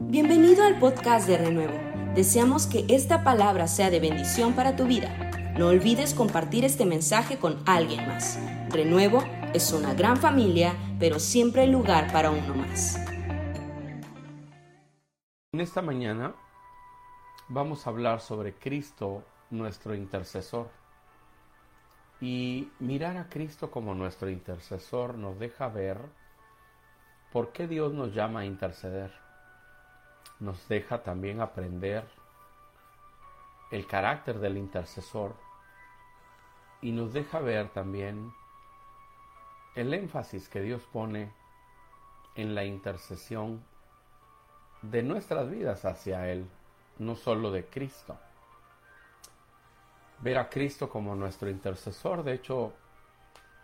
Bienvenido al podcast de Renuevo. Deseamos que esta palabra sea de bendición para tu vida. No olvides compartir este mensaje con alguien más. Renuevo es una gran familia, pero siempre hay lugar para uno más. En esta mañana vamos a hablar sobre Cristo, nuestro intercesor. Y mirar a Cristo como nuestro intercesor nos deja ver por qué Dios nos llama a interceder. Nos deja también aprender el carácter del intercesor y nos deja ver también el énfasis que Dios pone en la intercesión de nuestras vidas hacia Él, no solo de Cristo ver a Cristo como nuestro intercesor. De hecho,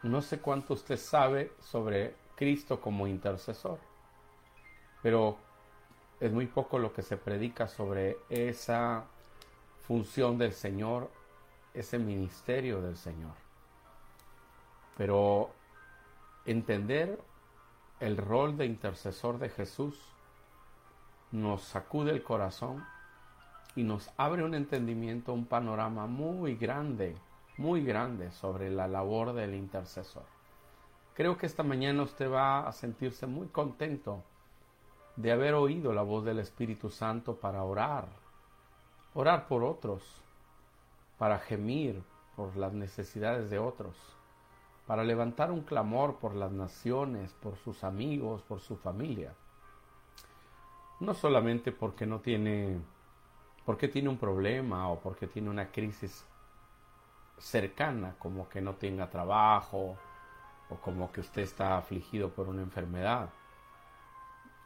no sé cuánto usted sabe sobre Cristo como intercesor, pero es muy poco lo que se predica sobre esa función del Señor, ese ministerio del Señor. Pero entender el rol de intercesor de Jesús nos sacude el corazón y nos abre un entendimiento, un panorama muy grande, muy grande sobre la labor del intercesor. Creo que esta mañana usted va a sentirse muy contento de haber oído la voz del Espíritu Santo para orar, orar por otros, para gemir por las necesidades de otros, para levantar un clamor por las naciones, por sus amigos, por su familia. No solamente porque no tiene porque tiene un problema o porque tiene una crisis cercana, como que no tenga trabajo o como que usted está afligido por una enfermedad.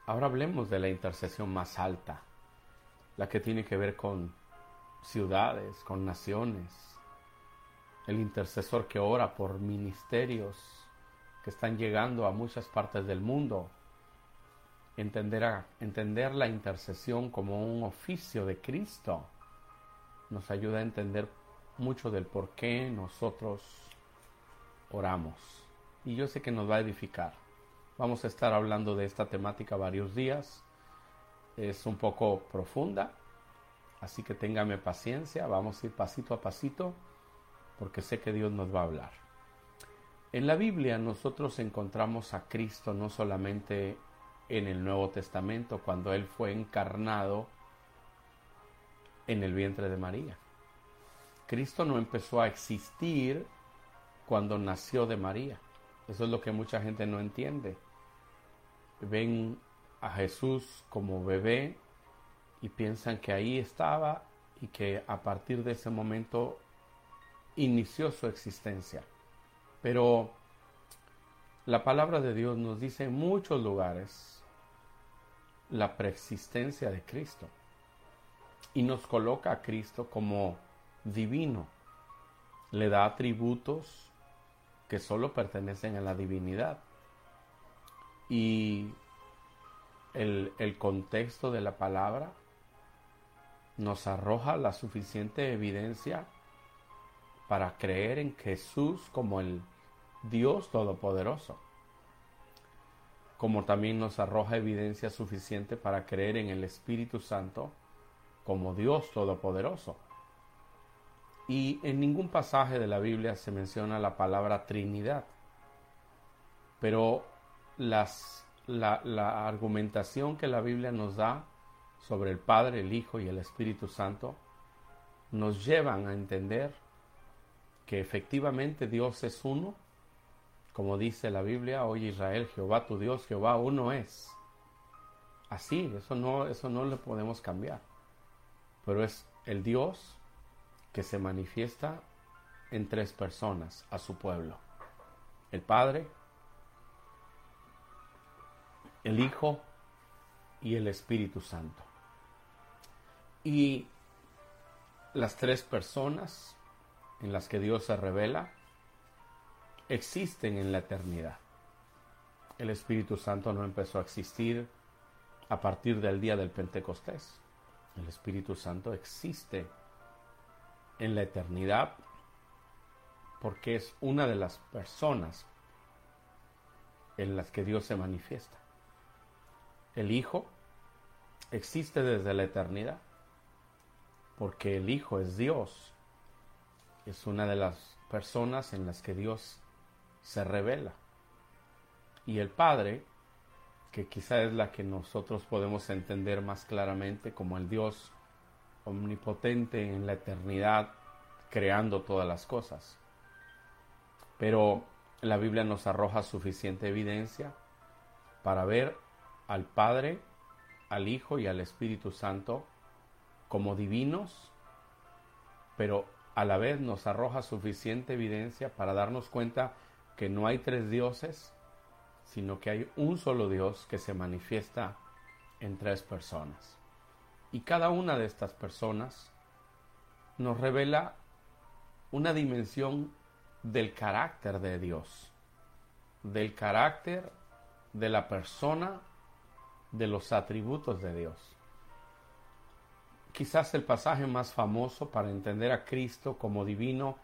Ahora hablemos de la intercesión más alta, la que tiene que ver con ciudades, con naciones, el intercesor que ora por ministerios que están llegando a muchas partes del mundo entender, entender la intercesión como un oficio de Cristo nos ayuda a entender mucho del por qué nosotros oramos. Y yo sé que nos va a edificar. Vamos a estar hablando de esta temática varios días. Es un poco profunda, así que téngame paciencia. Vamos a ir pasito a pasito porque sé que Dios nos va a hablar. En la Biblia nosotros encontramos a Cristo no solamente en el Nuevo Testamento cuando Él fue encarnado en el vientre de María. Cristo no empezó a existir cuando nació de María. Eso es lo que mucha gente no entiende. Ven a Jesús como bebé y piensan que ahí estaba y que a partir de ese momento inició su existencia. Pero la palabra de Dios nos dice en muchos lugares la preexistencia de Cristo y nos coloca a Cristo como divino. Le da atributos que solo pertenecen a la divinidad. Y el, el contexto de la palabra nos arroja la suficiente evidencia para creer en Jesús como el Dios Todopoderoso como también nos arroja evidencia suficiente para creer en el Espíritu Santo como Dios Todopoderoso. Y en ningún pasaje de la Biblia se menciona la palabra Trinidad, pero las, la, la argumentación que la Biblia nos da sobre el Padre, el Hijo y el Espíritu Santo nos llevan a entender que efectivamente Dios es uno como dice la Biblia, oye Israel, Jehová tu Dios, Jehová uno es. Así, eso no, eso no lo podemos cambiar. Pero es el Dios que se manifiesta en tres personas a su pueblo. El Padre, el Hijo y el Espíritu Santo. Y las tres personas en las que Dios se revela existen en la eternidad. El Espíritu Santo no empezó a existir a partir del día del Pentecostés. El Espíritu Santo existe en la eternidad porque es una de las personas en las que Dios se manifiesta. El Hijo existe desde la eternidad, porque el Hijo es Dios, es una de las personas en las que Dios se revela. Y el Padre, que quizá es la que nosotros podemos entender más claramente como el Dios omnipotente en la eternidad, creando todas las cosas. Pero la Biblia nos arroja suficiente evidencia para ver al Padre, al Hijo y al Espíritu Santo como divinos, pero a la vez nos arroja suficiente evidencia para darnos cuenta que no hay tres dioses, sino que hay un solo Dios que se manifiesta en tres personas. Y cada una de estas personas nos revela una dimensión del carácter de Dios, del carácter de la persona, de los atributos de Dios. Quizás el pasaje más famoso para entender a Cristo como divino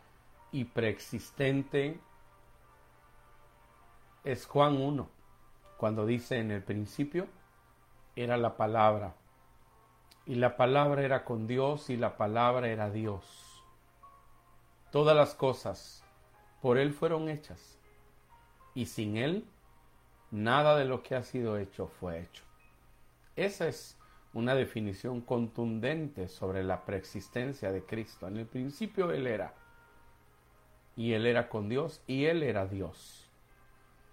y preexistente es Juan 1, cuando dice en el principio era la palabra, y la palabra era con Dios y la palabra era Dios. Todas las cosas por Él fueron hechas, y sin Él nada de lo que ha sido hecho fue hecho. Esa es una definición contundente sobre la preexistencia de Cristo. En el principio Él era, y Él era con Dios, y Él era Dios.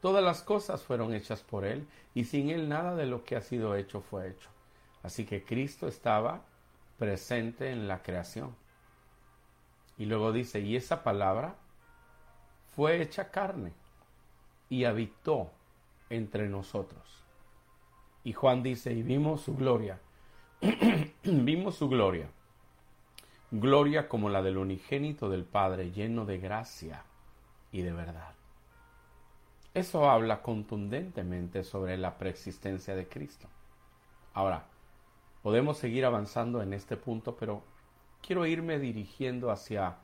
Todas las cosas fueron hechas por Él y sin Él nada de lo que ha sido hecho fue hecho. Así que Cristo estaba presente en la creación. Y luego dice, y esa palabra fue hecha carne y habitó entre nosotros. Y Juan dice, y vimos su gloria, vimos su gloria, gloria como la del unigénito del Padre, lleno de gracia y de verdad. Eso habla contundentemente sobre la preexistencia de Cristo. Ahora, podemos seguir avanzando en este punto, pero quiero irme dirigiendo hacia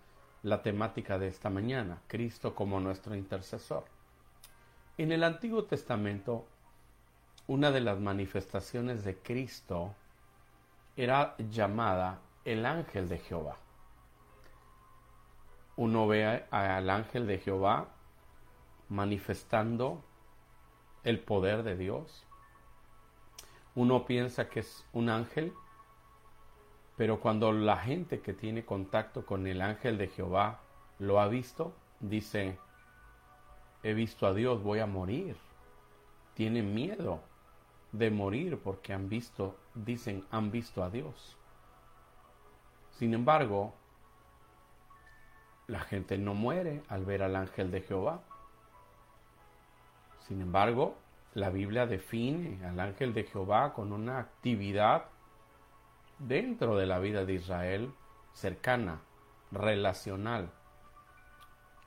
la temática de esta mañana, Cristo como nuestro intercesor. En el Antiguo Testamento, una de las manifestaciones de Cristo era llamada el ángel de Jehová. Uno ve al ángel de Jehová manifestando el poder de Dios. Uno piensa que es un ángel, pero cuando la gente que tiene contacto con el ángel de Jehová lo ha visto, dice, he visto a Dios, voy a morir. Tienen miedo de morir porque han visto, dicen, han visto a Dios. Sin embargo, la gente no muere al ver al ángel de Jehová. Sin embargo, la Biblia define al ángel de Jehová con una actividad dentro de la vida de Israel cercana, relacional.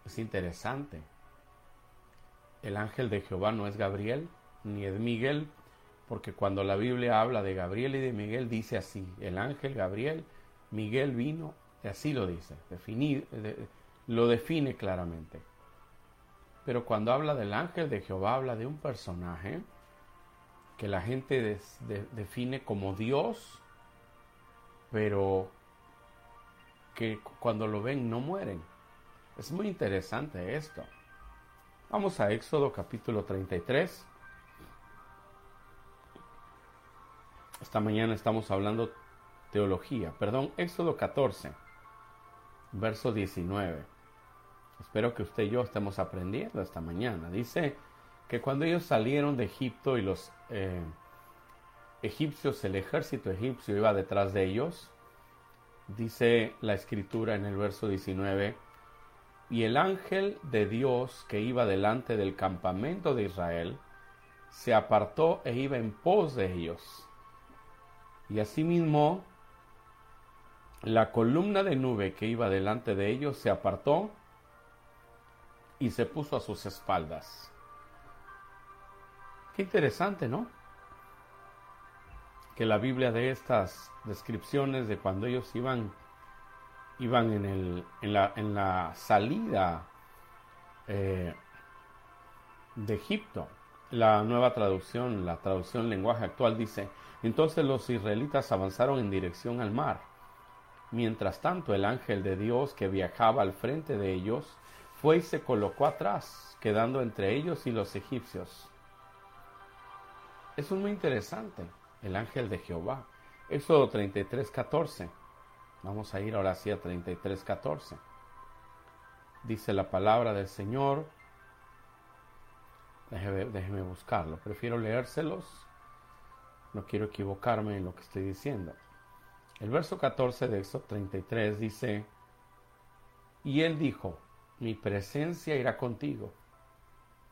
Es interesante. El ángel de Jehová no es Gabriel ni es Miguel, porque cuando la Biblia habla de Gabriel y de Miguel dice así, el ángel Gabriel, Miguel vino, y así lo dice, lo define claramente. Pero cuando habla del ángel de Jehová, habla de un personaje que la gente define como Dios, pero que cuando lo ven no mueren. Es muy interesante esto. Vamos a Éxodo capítulo 33. Esta mañana estamos hablando teología, perdón, Éxodo 14, verso 19. Espero que usted y yo estemos aprendiendo esta mañana. Dice que cuando ellos salieron de Egipto y los eh, egipcios, el ejército egipcio iba detrás de ellos, dice la escritura en el verso 19, y el ángel de Dios que iba delante del campamento de Israel se apartó e iba en pos de ellos. Y asimismo, la columna de nube que iba delante de ellos se apartó y se puso a sus espaldas. Qué interesante, ¿no? Que la Biblia de estas descripciones de cuando ellos iban, iban en, el, en, la, en la salida eh, de Egipto, la nueva traducción, la traducción lenguaje actual dice, Entonces los israelitas avanzaron en dirección al mar. Mientras tanto, el ángel de Dios que viajaba al frente de ellos fue y se colocó atrás, quedando entre ellos y los egipcios. Eso es muy interesante, el ángel de Jehová. Éxodo 33, 14. Vamos a ir ahora sí a 33, 14. Dice la palabra del Señor. Déjeme, buscarlo. Prefiero leérselos. No quiero equivocarme en lo que estoy diciendo. El verso 14 de Éxodo 33 dice, y él dijo, mi presencia irá contigo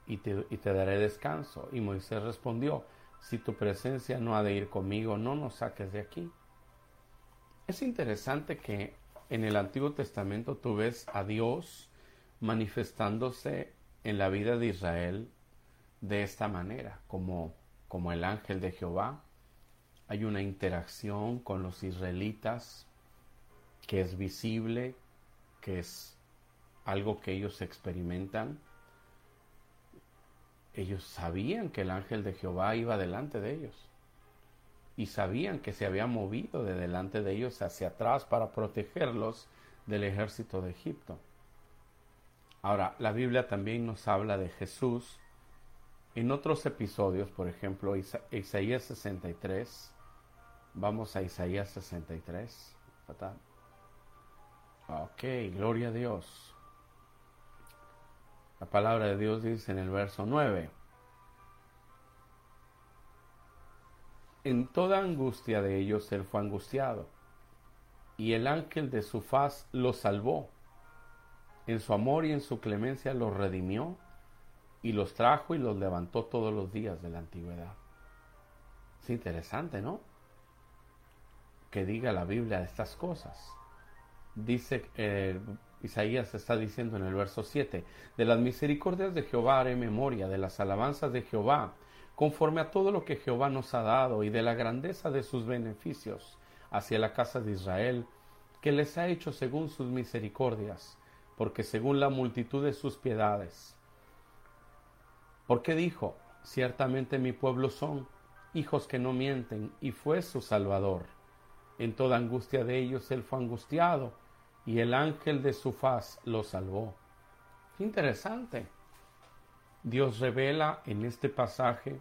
y te, y te, daré descanso. Y Moisés respondió, si tu presencia no ha de ir conmigo, no nos saques de aquí. Es interesante que en el Antiguo Testamento tú ves a Dios manifestándose en la vida de Israel de esta manera, como, como el ángel de Jehová. Hay una interacción con los israelitas que es visible, que es algo que ellos experimentan. Ellos sabían que el ángel de Jehová iba delante de ellos y sabían que se había movido de delante de ellos hacia atrás para protegerlos del ejército de Egipto. Ahora, la Biblia también nos habla de Jesús en otros episodios, por ejemplo, Isaías 63. Vamos a Isaías 63. Ok, gloria a Dios. La palabra de Dios dice en el verso 9, en toda angustia de ellos él fue angustiado, y el ángel de su faz los salvó. En su amor y en su clemencia los redimió, y los trajo y los levantó todos los días de la antigüedad. Es interesante, ¿no? Que diga la Biblia estas cosas. Dice eh, Isaías está diciendo en el verso 7, de las misericordias de Jehová haré memoria, de las alabanzas de Jehová, conforme a todo lo que Jehová nos ha dado y de la grandeza de sus beneficios hacia la casa de Israel, que les ha hecho según sus misericordias, porque según la multitud de sus piedades. Porque dijo, ciertamente mi pueblo son hijos que no mienten, y fue su Salvador. En toda angustia de ellos él fue angustiado, y el ángel de su faz lo salvó. Interesante. Dios revela en este pasaje,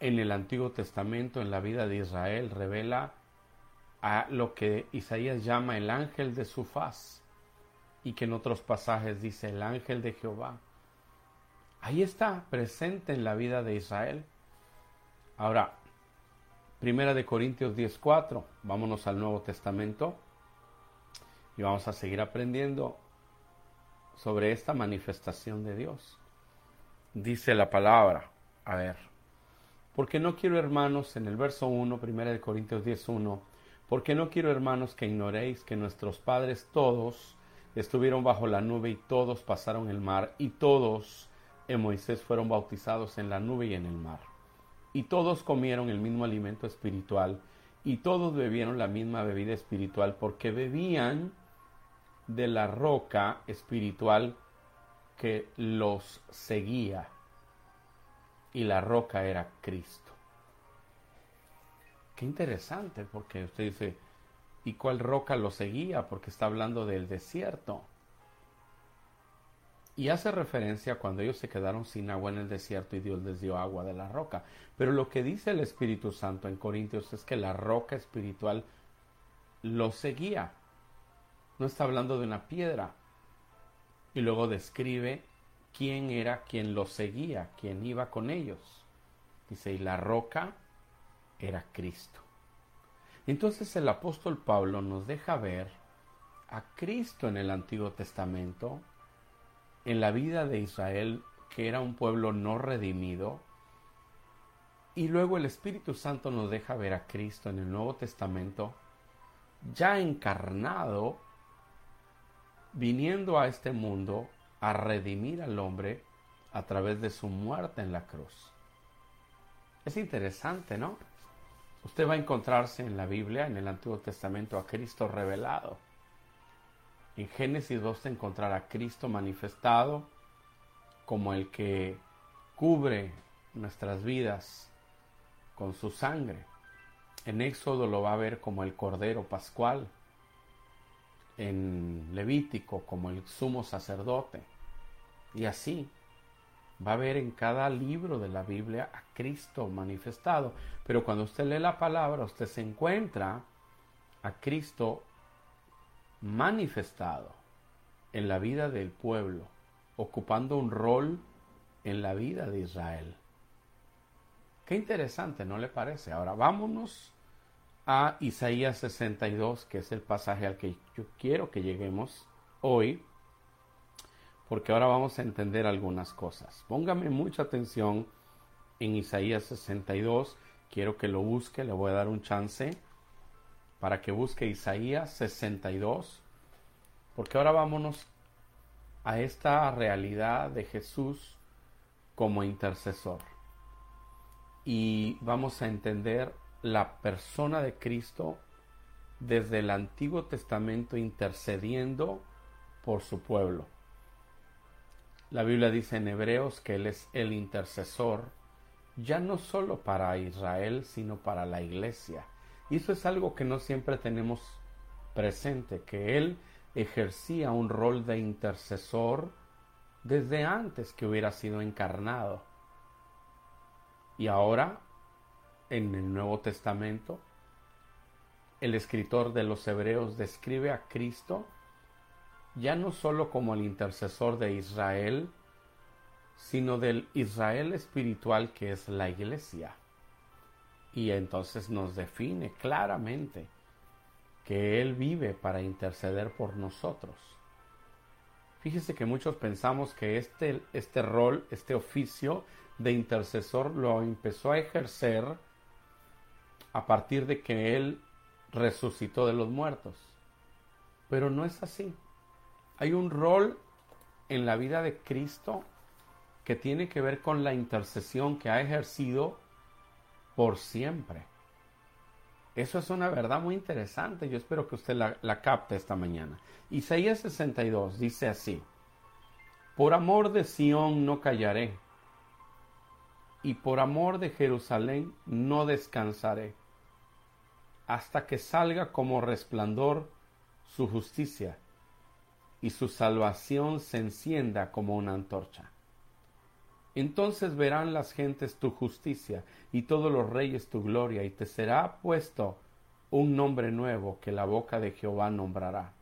en el Antiguo Testamento, en la vida de Israel, revela a lo que Isaías llama el ángel de su faz y que en otros pasajes dice el ángel de Jehová. Ahí está presente en la vida de Israel. Ahora, Primera de Corintios 10:4, vámonos al Nuevo Testamento y vamos a seguir aprendiendo sobre esta manifestación de Dios. Dice la palabra, a ver, porque no quiero hermanos, en el verso 1, 1 de Corintios 10.1, porque no quiero hermanos que ignoréis que nuestros padres todos estuvieron bajo la nube y todos pasaron el mar y todos en Moisés fueron bautizados en la nube y en el mar. Y todos comieron el mismo alimento espiritual y todos bebieron la misma bebida espiritual porque bebían de la roca espiritual que los seguía. Y la roca era Cristo. Qué interesante, porque usted dice, ¿y cuál roca lo seguía? Porque está hablando del desierto. Y hace referencia cuando ellos se quedaron sin agua en el desierto y Dios les dio agua de la roca. Pero lo que dice el Espíritu Santo en Corintios es que la roca espiritual lo seguía no está hablando de una piedra. Y luego describe quién era quien los seguía, quién iba con ellos. Dice, y la roca era Cristo. Entonces el apóstol Pablo nos deja ver a Cristo en el Antiguo Testamento, en la vida de Israel, que era un pueblo no redimido, y luego el Espíritu Santo nos deja ver a Cristo en el Nuevo Testamento, ya encarnado viniendo a este mundo a redimir al hombre a través de su muerte en la cruz. Es interesante, ¿no? Usted va a encontrarse en la Biblia, en el Antiguo Testamento, a Cristo revelado. En Génesis va a encontrar a Cristo manifestado como el que cubre nuestras vidas con su sangre. En Éxodo lo va a ver como el Cordero Pascual. En Levítico como el sumo sacerdote. Y así va a ver en cada libro de la Biblia a Cristo manifestado. Pero cuando usted lee la palabra, usted se encuentra a Cristo manifestado en la vida del pueblo, ocupando un rol en la vida de Israel. Qué interesante, ¿no le parece? Ahora vámonos a Isaías 62, que es el pasaje al que yo quiero que lleguemos hoy, porque ahora vamos a entender algunas cosas. Póngame mucha atención en Isaías 62, quiero que lo busque, le voy a dar un chance para que busque Isaías 62, porque ahora vámonos a esta realidad de Jesús como intercesor. Y vamos a entender la persona de Cristo desde el Antiguo Testamento intercediendo por su pueblo. La Biblia dice en Hebreos que Él es el intercesor, ya no solo para Israel, sino para la iglesia. Y eso es algo que no siempre tenemos presente, que Él ejercía un rol de intercesor desde antes que hubiera sido encarnado. Y ahora, en el Nuevo Testamento, el escritor de los Hebreos describe a Cristo ya no solo como el intercesor de Israel, sino del Israel espiritual que es la iglesia. Y entonces nos define claramente que Él vive para interceder por nosotros. Fíjese que muchos pensamos que este, este rol, este oficio de intercesor lo empezó a ejercer a partir de que Él resucitó de los muertos. Pero no es así. Hay un rol en la vida de Cristo que tiene que ver con la intercesión que ha ejercido por siempre. Eso es una verdad muy interesante. Yo espero que usted la, capte esta mañana. Isaías 62 dice así: Por amor de Sión no callaré, y por amor de Jerusalén no descansaré, hasta que salga como resplandor su justicia, y su salvación se encienda como una antorcha. Entonces verán las gentes tu justicia y todos los reyes tu gloria, y te será puesto un nombre nuevo que la boca de Jehová nombrará.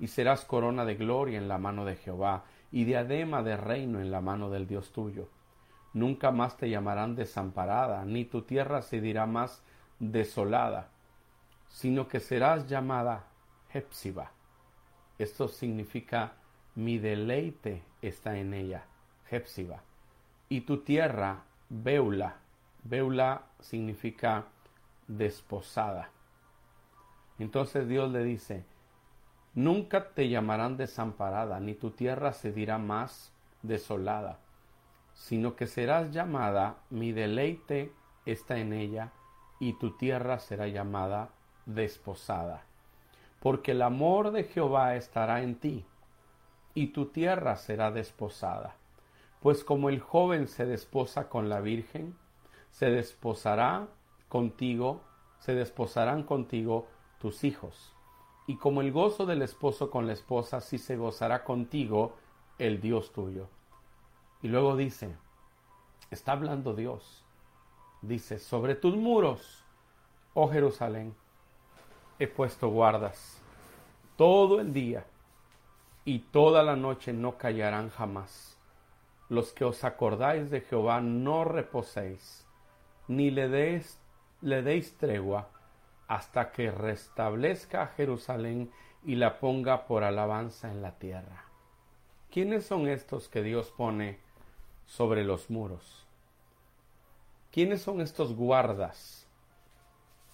Y serás corona de gloria en la mano de Jehová, y diadema de reino en la mano del Dios tuyo. Nunca más te llamarán desamparada, ni tu tierra se dirá más desolada, sino que serás llamada Hepsiba. Esto significa mi deleite está en ella, Hepsiba y tu tierra, Beula. Beula significa desposada. Entonces Dios le dice, nunca te llamarán desamparada, ni tu tierra se dirá más desolada, sino que serás llamada, mi deleite está en ella, y tu tierra será llamada desposada. Porque el amor de Jehová estará en ti, y tu tierra será desposada. Pues como el joven se desposa con la Virgen, se desposará contigo, se desposarán contigo tus hijos. Y como el gozo del esposo con la esposa, así se gozará contigo el Dios tuyo. Y luego dice, está hablando Dios, dice, sobre tus muros, oh Jerusalén, he puesto guardas todo el día y toda la noche no callarán jamás los que os acordáis de Jehová no reposéis, ni le deis, le deis tregua, hasta que restablezca Jerusalén y la ponga por alabanza en la tierra. ¿Quiénes son estos que Dios pone sobre los muros? ¿Quiénes son estos guardas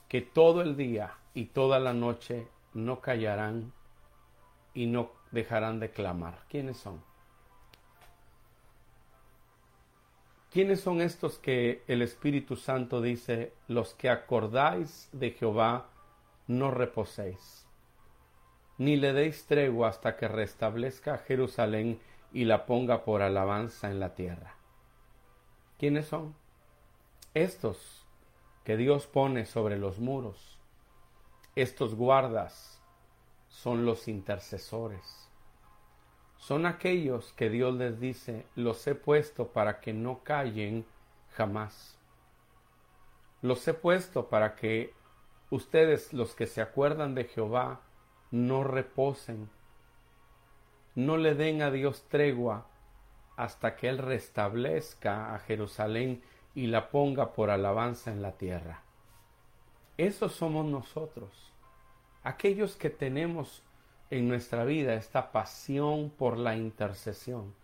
que todo el día y toda la noche no callarán y no dejarán de clamar? ¿Quiénes son? ¿Quiénes son estos que el Espíritu Santo dice, los que acordáis de Jehová, no reposéis, ni le deis tregua hasta que restablezca Jerusalén y la ponga por alabanza en la tierra? ¿Quiénes son? Estos que Dios pone sobre los muros. Estos guardas son los intercesores. Son aquellos que Dios les dice, los he puesto para que no callen jamás. Los he puesto para que ustedes, los que se acuerdan de Jehová, no reposen, no le den a Dios tregua hasta que Él restablezca a Jerusalén y la ponga por alabanza en la tierra. Esos somos nosotros, aquellos que tenemos en nuestra vida esta pasión por la intercesión,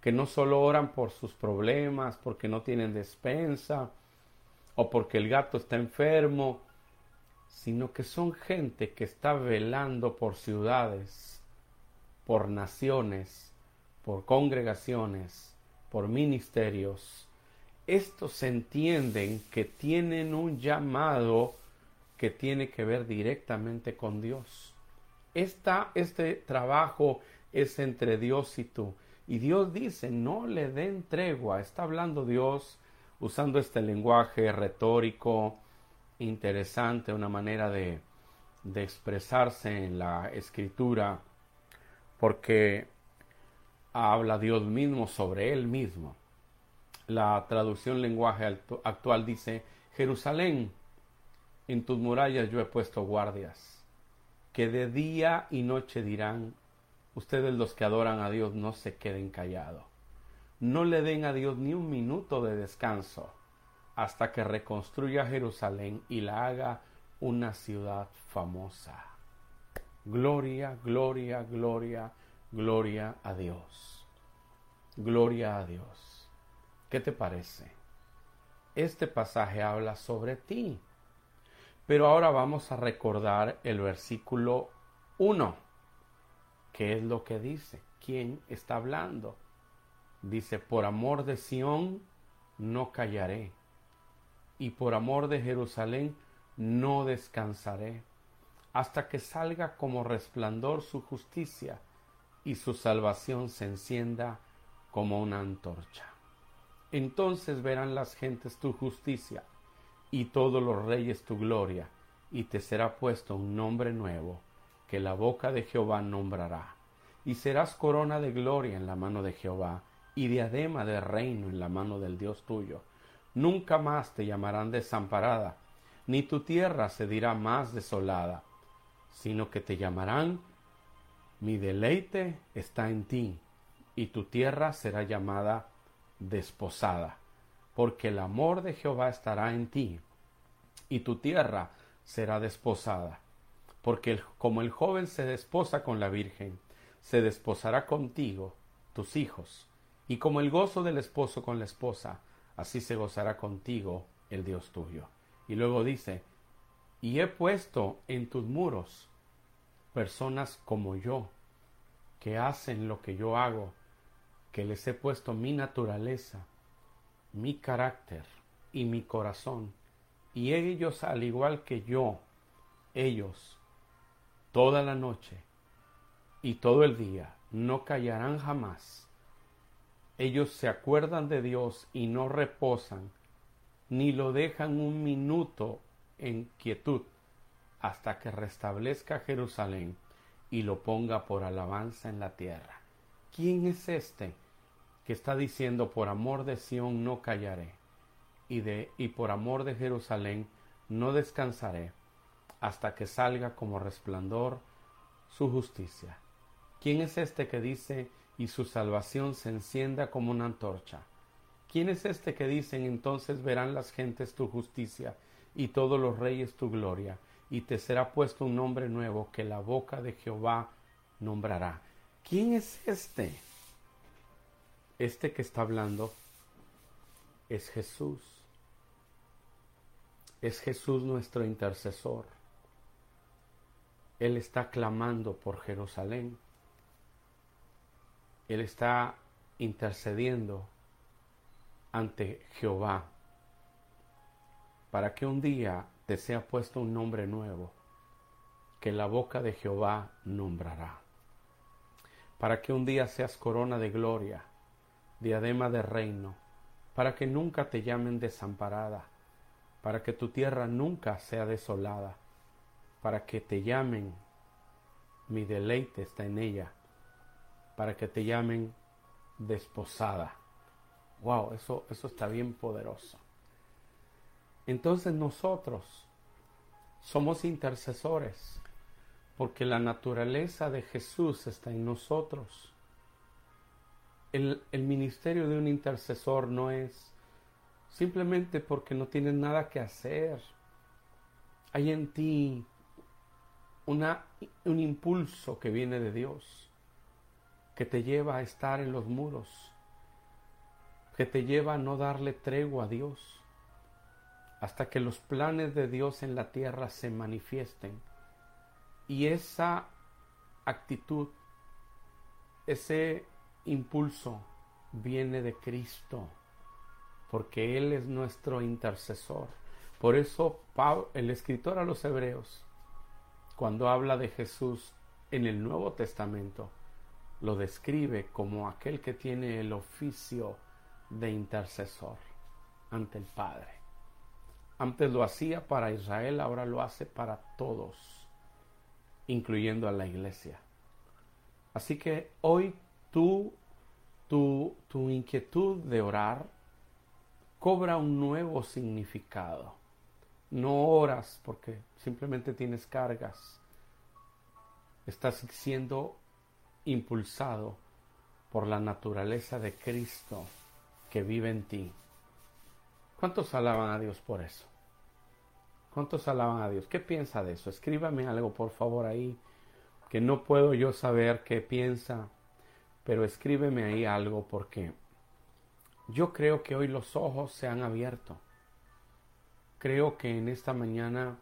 que no solo oran por sus problemas, porque no tienen despensa, o porque el gato está enfermo, sino que son gente que está velando por ciudades, por naciones, por congregaciones, por ministerios. Estos entienden que tienen un llamado que tiene que ver directamente con Dios. Este trabajo es entre Dios y tú. Y Dios dice, no le den tregua. Está hablando Dios usando este lenguaje retórico, interesante, una manera de, de expresarse en la escritura, porque habla Dios mismo sobre él mismo. La traducción lenguaje actual dice, Jerusalén, en tus murallas yo he puesto guardias, que de día y noche dirán, ustedes los que adoran a Dios no se queden callados. No le den a Dios ni un minuto de descanso hasta que reconstruya Jerusalén y la haga una ciudad famosa. Gloria, gloria, gloria, gloria a Dios. Gloria a Dios. ¿Qué te parece? Este pasaje habla sobre ti. Pero ahora vamos a recordar el versículo 1. ¿Qué es lo que dice? ¿Quién está hablando? Dice, por amor de Sión no callaré y por amor de Jerusalén no descansaré, hasta que salga como resplandor su justicia y su salvación se encienda como una antorcha. Entonces verán las gentes tu justicia y todos los reyes tu gloria, y te será puesto un nombre nuevo que la boca de Jehová nombrará, y serás corona de gloria en la mano de Jehová, y diadema de reino en la mano del Dios tuyo. Nunca más te llamarán desamparada, ni tu tierra se dirá más desolada, sino que te llamarán mi deleite está en ti, y tu tierra será llamada desposada, porque el amor de Jehová estará en ti, y tu tierra será desposada, porque como el joven se desposa con la Virgen, se desposará contigo tus hijos, y como el gozo del esposo con la esposa, así se gozará contigo el Dios tuyo. Y luego dice, y he puesto en tus muros personas como yo, que hacen lo que yo hago, que les he puesto mi naturaleza, mi carácter y mi corazón, y ellos al igual que yo, ellos, toda la noche y todo el día, no callarán jamás. Ellos se acuerdan de Dios y no reposan, ni lo dejan un minuto en quietud hasta que restablezca Jerusalén y lo ponga por alabanza en la tierra. ¿Quién es este que está diciendo por amor de Sión no callaré y de y por amor de Jerusalén no descansaré hasta que salga como resplandor su justicia? ¿Quién es este que dice y su salvación se encienda como una antorcha. ¿Quién es este que dicen entonces verán las gentes tu justicia y todos los reyes tu gloria, y te será puesto un nombre nuevo que la boca de Jehová nombrará? ¿Quién es este? Este que está hablando es Jesús. Es Jesús nuestro intercesor. Él está clamando por Jerusalén. Él está intercediendo ante Jehová para que un día te sea puesto un nombre nuevo que la boca de Jehová nombrará. Para que un día seas corona de gloria, diadema de reino, para que nunca te llamen desamparada, para que tu tierra nunca sea desolada, para que te llamen, mi deleite está en ella, para que te llamen desposada. Wow, eso, eso está bien poderoso. Entonces nosotros somos intercesores porque la naturaleza de Jesús está en nosotros. El, el, ministerio de un intercesor no es simplemente porque no tienes nada que hacer. Hay en ti una, un impulso que viene de Dios, que te lleva a estar en los muros, que te lleva a no darle tregua a Dios, hasta que los planes de Dios en la tierra se manifiesten. Y esa actitud, ese impulso viene de Cristo porque Él es nuestro intercesor. Por eso el escritor a los hebreos, cuando habla de Jesús en el Nuevo Testamento, lo describe como aquel que tiene el oficio de intercesor ante el Padre. Antes lo hacía para Israel, ahora lo hace para todos, incluyendo a la iglesia. Así que hoy tú, tu, tu inquietud de orar, cobra un nuevo significado. No oras porque simplemente tienes cargas. Estás siendo impulsado por la naturaleza de Cristo que vive en ti. ¿Cuántos alaban a Dios por eso? ¿Cuántos alaban a Dios? ¿Qué piensa de eso? Escríbame algo, por favor, ahí, que no puedo yo saber qué piensa, pero escríbeme ahí algo porque yo creo que hoy los ojos se han abierto. Creo que en esta mañana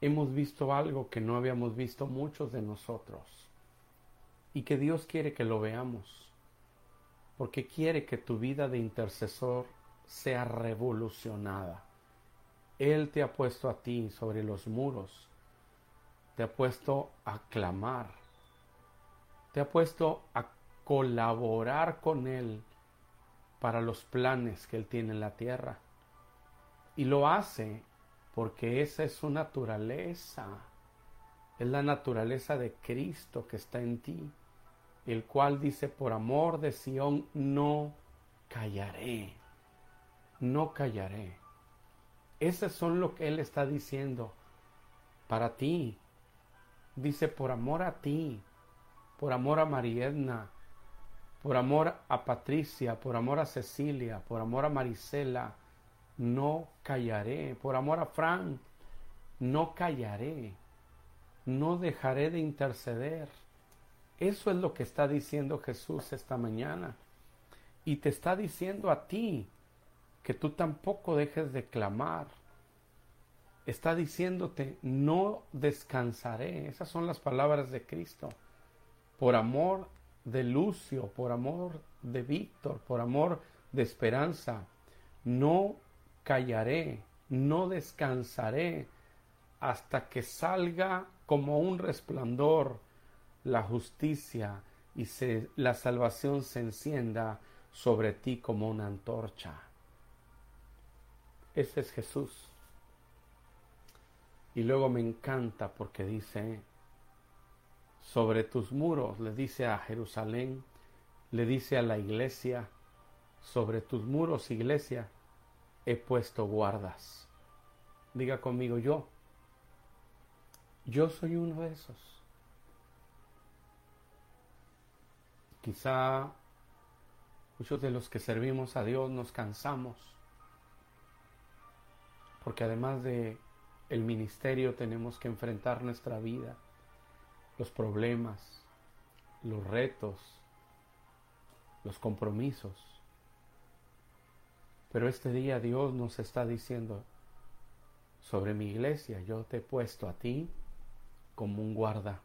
hemos visto algo que no habíamos visto muchos de nosotros y que Dios quiere que lo veamos, porque quiere que tu vida de intercesor sea revolucionada. Él te ha puesto a ti sobre los muros, te ha puesto a clamar, te ha puesto a colaborar con Él para los planes que Él tiene en la tierra. Y lo hace porque esa es su naturaleza. Es la naturaleza de Cristo que está en ti, el cual dice, por amor de Sión, no callaré, no callaré. Ese son lo que Él está diciendo para ti. Dice, por amor a ti, por amor a Mariedna, por amor a Patricia, por amor a Cecilia, por amor a Marisela, no callaré. Por amor a Fran, no callaré. No dejaré de interceder. Eso es lo que está diciendo Jesús esta mañana. Y te está diciendo a ti que tú tampoco dejes de clamar. Está diciéndote, no descansaré. Esas son las palabras de Cristo. Por amor de Lucio, por amor de Víctor, por amor de esperanza. No callaré, no descansaré hasta que salga como un resplandor la justicia y se, la salvación se encienda sobre ti como una antorcha. Ese es Jesús. Y luego me encanta porque dice, sobre tus muros, le dice a Jerusalén, le dice a la iglesia, sobre tus muros, iglesia, he puesto guardas. Diga conmigo yo, yo soy uno de esos. Quizá muchos de los que servimos a Dios nos cansamos, porque además de el ministerio tenemos que enfrentar nuestra vida los problemas, los retos, los compromisos. Pero este día Dios nos está diciendo, sobre mi iglesia yo te he puesto a ti como un guarda.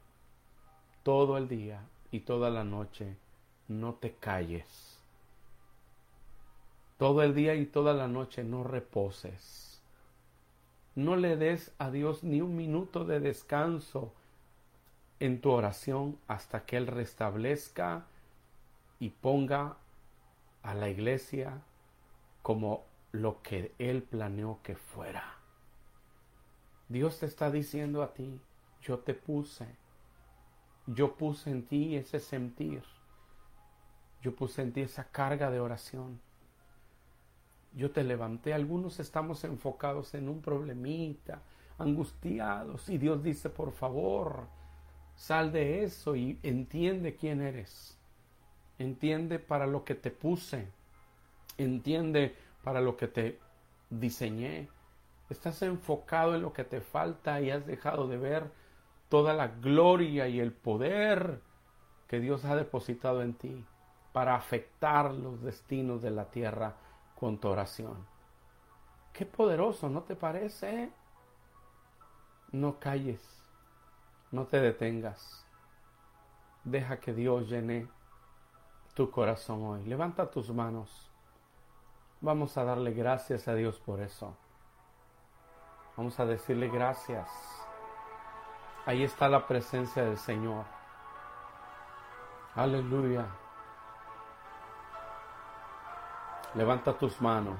Todo el día y toda la noche no te calles. Todo el día y toda la noche no reposes. No le des a Dios ni un minuto de descanso en tu oración hasta que Él restablezca y ponga a la iglesia como lo que Él planeó que fuera. Dios te está diciendo a ti, yo te puse, yo puse en ti ese sentir, yo puse en ti esa carga de oración. Yo te levanté, algunos estamos enfocados en un problemita, angustiados, y Dios dice, por favor, sal de eso y entiende quién eres. Entiende para lo que te puse. Entiende para lo que te diseñé. Estás enfocado en lo que te falta y has dejado de ver toda la gloria y el poder que Dios ha depositado en ti para afectar los destinos de la tierra con tu oración. Qué poderoso, ¿no te parece? No calles, no te detengas. Deja que Dios llene tu corazón hoy. Levanta tus manos. Vamos a darle gracias a Dios por eso. Vamos a decirle gracias. Ahí está la presencia del Señor. Aleluya. Levanta tus manos.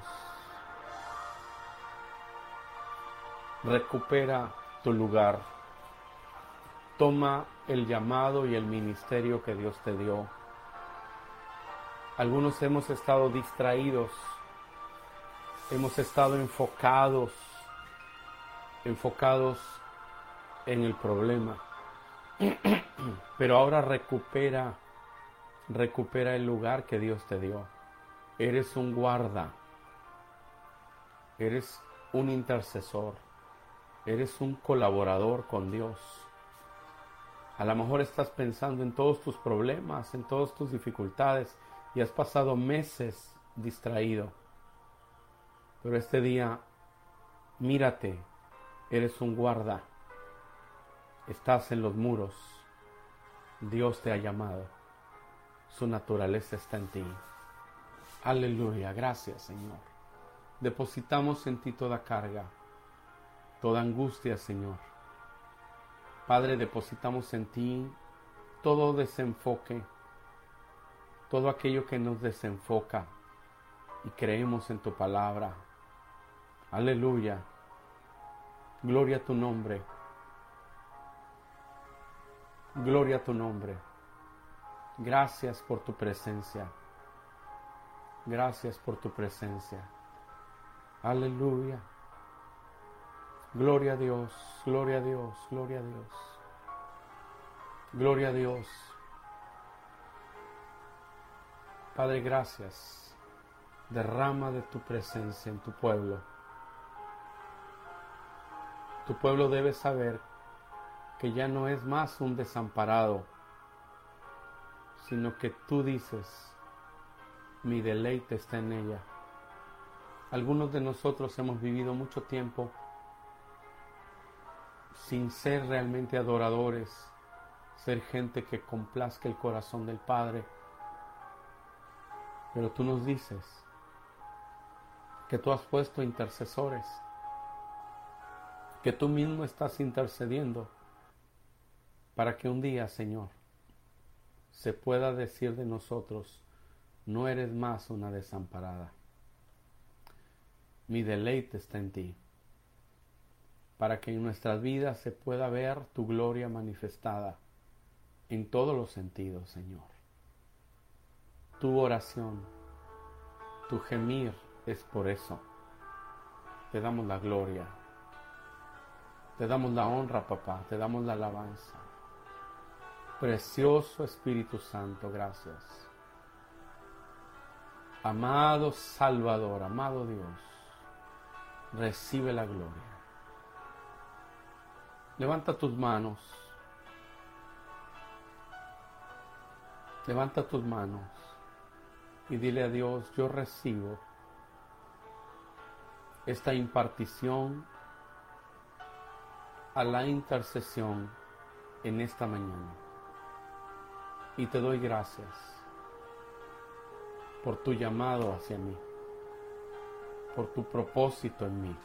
Recupera tu lugar. Toma el llamado y el ministerio que Dios te dio. Algunos hemos estado distraídos, hemos estado enfocados, enfocados en el problema. Pero ahora recupera, recupera el lugar que Dios te dio. Eres un guarda, eres un intercesor, eres un colaborador con Dios. A lo mejor estás pensando en todos tus problemas, en todas tus dificultades y has pasado meses distraído. Pero este día, mírate, eres un guarda, estás en los muros, Dios te ha llamado, su naturaleza está en ti. Aleluya, gracias Señor. Depositamos en ti toda carga, toda angustia, Señor. Padre, depositamos en ti todo desenfoque, todo aquello que nos desenfoca y creemos en tu palabra. Aleluya. Gloria a tu nombre. Gloria a tu nombre. Gracias por tu presencia. Gracias por tu presencia. Aleluya. Gloria a Dios, gloria a Dios, gloria a Dios. Gloria a Dios. Padre, gracias. Derrama de tu presencia en tu pueblo. Tu pueblo debe saber que ya no es más un desamparado, sino que tú dices, mi deleite está en ella. Algunos de nosotros hemos vivido mucho tiempo sin ser realmente adoradores, ser gente que complazca el corazón del Padre. Pero tú nos dices que tú has puesto intercesores, que tú mismo estás intercediendo para que un día, Señor, se pueda decir de nosotros, no eres más una desamparada. Mi deleite está en ti, para que en nuestras vidas se pueda ver tu gloria manifestada en todos los sentidos, Señor. Tu oración, tu gemir es por eso. Te damos la gloria, te damos la honra, papá, te damos la alabanza. Precioso Espíritu Santo, gracias. Amado Salvador, amado Dios, recibe la gloria. Levanta tus manos. Levanta tus manos y dile a Dios, yo recibo esta impartición a la intercesión en esta mañana. Y te doy gracias por tu llamado hacia mí, por tu propósito en mí,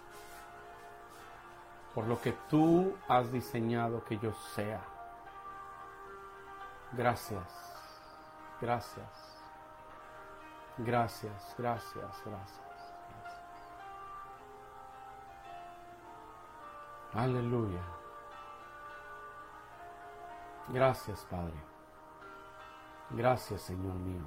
por lo que tú has diseñado que yo sea. Gracias, gracias, gracias, gracias, gracias. gracias. Aleluya. Gracias, Padre. Gracias, Señor mío.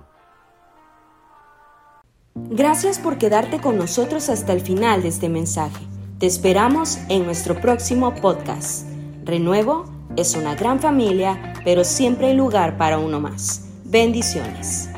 Gracias por quedarte con nosotros hasta el final de este mensaje. Te esperamos en nuestro próximo podcast. Renuevo es una gran familia, pero siempre hay lugar para uno más. Bendiciones.